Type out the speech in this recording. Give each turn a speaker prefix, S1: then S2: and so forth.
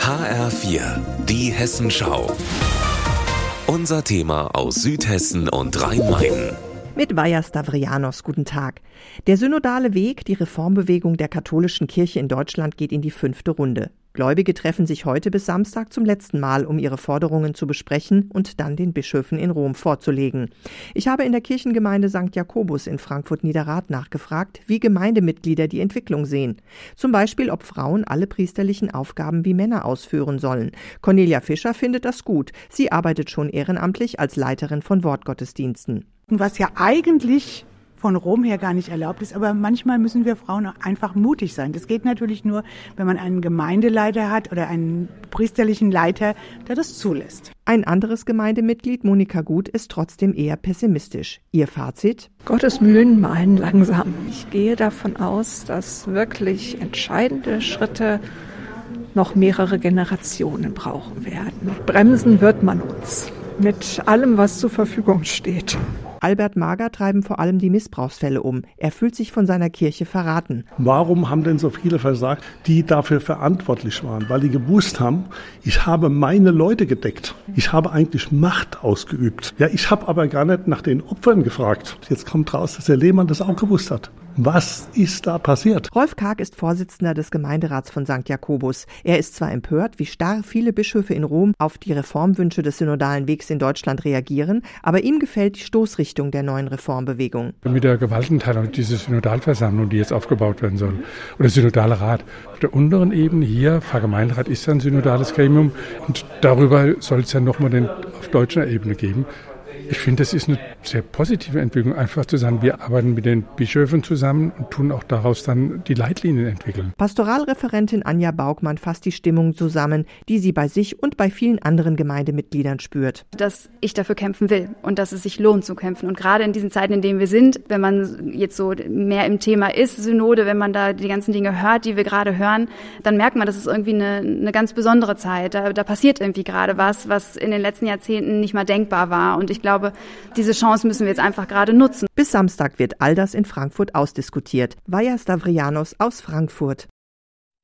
S1: HR4, die Hessenschau. Unser Thema aus Südhessen und Rhein-Main.
S2: Mit Vaja Stavrianos, guten Tag. Der synodale Weg, die Reformbewegung der katholischen Kirche in Deutschland geht in die fünfte Runde. Gläubige treffen sich heute bis Samstag zum letzten Mal, um ihre Forderungen zu besprechen und dann den Bischöfen in Rom vorzulegen. Ich habe in der Kirchengemeinde St. Jakobus in Frankfurt-Niederrad nachgefragt, wie Gemeindemitglieder die Entwicklung sehen. Zum Beispiel, ob Frauen alle priesterlichen Aufgaben wie Männer ausführen sollen. Cornelia Fischer findet das gut. Sie arbeitet schon ehrenamtlich als Leiterin von Wortgottesdiensten.
S3: Was ja eigentlich von Rom her gar nicht erlaubt ist. Aber manchmal müssen wir Frauen einfach mutig sein. Das geht natürlich nur, wenn man einen Gemeindeleiter hat oder einen priesterlichen Leiter, der das zulässt.
S2: Ein anderes Gemeindemitglied, Monika Gut, ist trotzdem eher pessimistisch. Ihr Fazit?
S4: Gottes Mühlen malen langsam. Ich gehe davon aus, dass wirklich entscheidende Schritte noch mehrere Generationen brauchen werden. Bremsen wird man uns mit allem, was zur Verfügung steht.
S2: Albert Mager treiben vor allem die Missbrauchsfälle um. Er fühlt sich von seiner Kirche verraten.
S5: Warum haben denn so viele versagt, die dafür verantwortlich waren? Weil die gewusst haben, ich habe meine Leute gedeckt. Ich habe eigentlich Macht ausgeübt. Ja, ich habe aber gar nicht nach den Opfern gefragt. Jetzt kommt raus, dass der Lehmann das auch gewusst hat. Was ist da passiert?
S2: Rolf Karg ist Vorsitzender des Gemeinderats von St. Jakobus. Er ist zwar empört, wie starr viele Bischöfe in Rom auf die Reformwünsche des synodalen Wegs in Deutschland reagieren, aber ihm gefällt die Stoßrichtung der neuen Reformbewegung.
S6: Mit der Gewaltenteilung diese Synodalversammlung, die jetzt aufgebaut werden soll, oder Synodale Rat. Auf der unteren Ebene hier, Pfarrgemeinderat ist ja ein synodales Gremium und darüber soll es ja nochmal den auf deutscher Ebene geben. Ich finde, das ist eine sehr positive Entwicklung, einfach zu sagen, wir arbeiten mit den Bischöfen zusammen und tun auch daraus dann die Leitlinien entwickeln.
S2: Pastoralreferentin Anja Baugmann fasst die Stimmung zusammen, die sie bei sich und bei vielen anderen Gemeindemitgliedern spürt.
S7: Dass ich dafür kämpfen will und dass es sich lohnt zu kämpfen. Und gerade in diesen Zeiten, in denen wir sind, wenn man jetzt so mehr im Thema ist, Synode, wenn man da die ganzen Dinge hört, die wir gerade hören, dann merkt man, das ist irgendwie eine, eine ganz besondere Zeit. Da, da passiert irgendwie gerade was, was in den letzten Jahrzehnten nicht mal denkbar war. Und ich glaube, glaube, diese Chance müssen wir jetzt einfach gerade nutzen.
S2: Bis Samstag wird all das in Frankfurt ausdiskutiert. Vaja Stavrianos aus Frankfurt.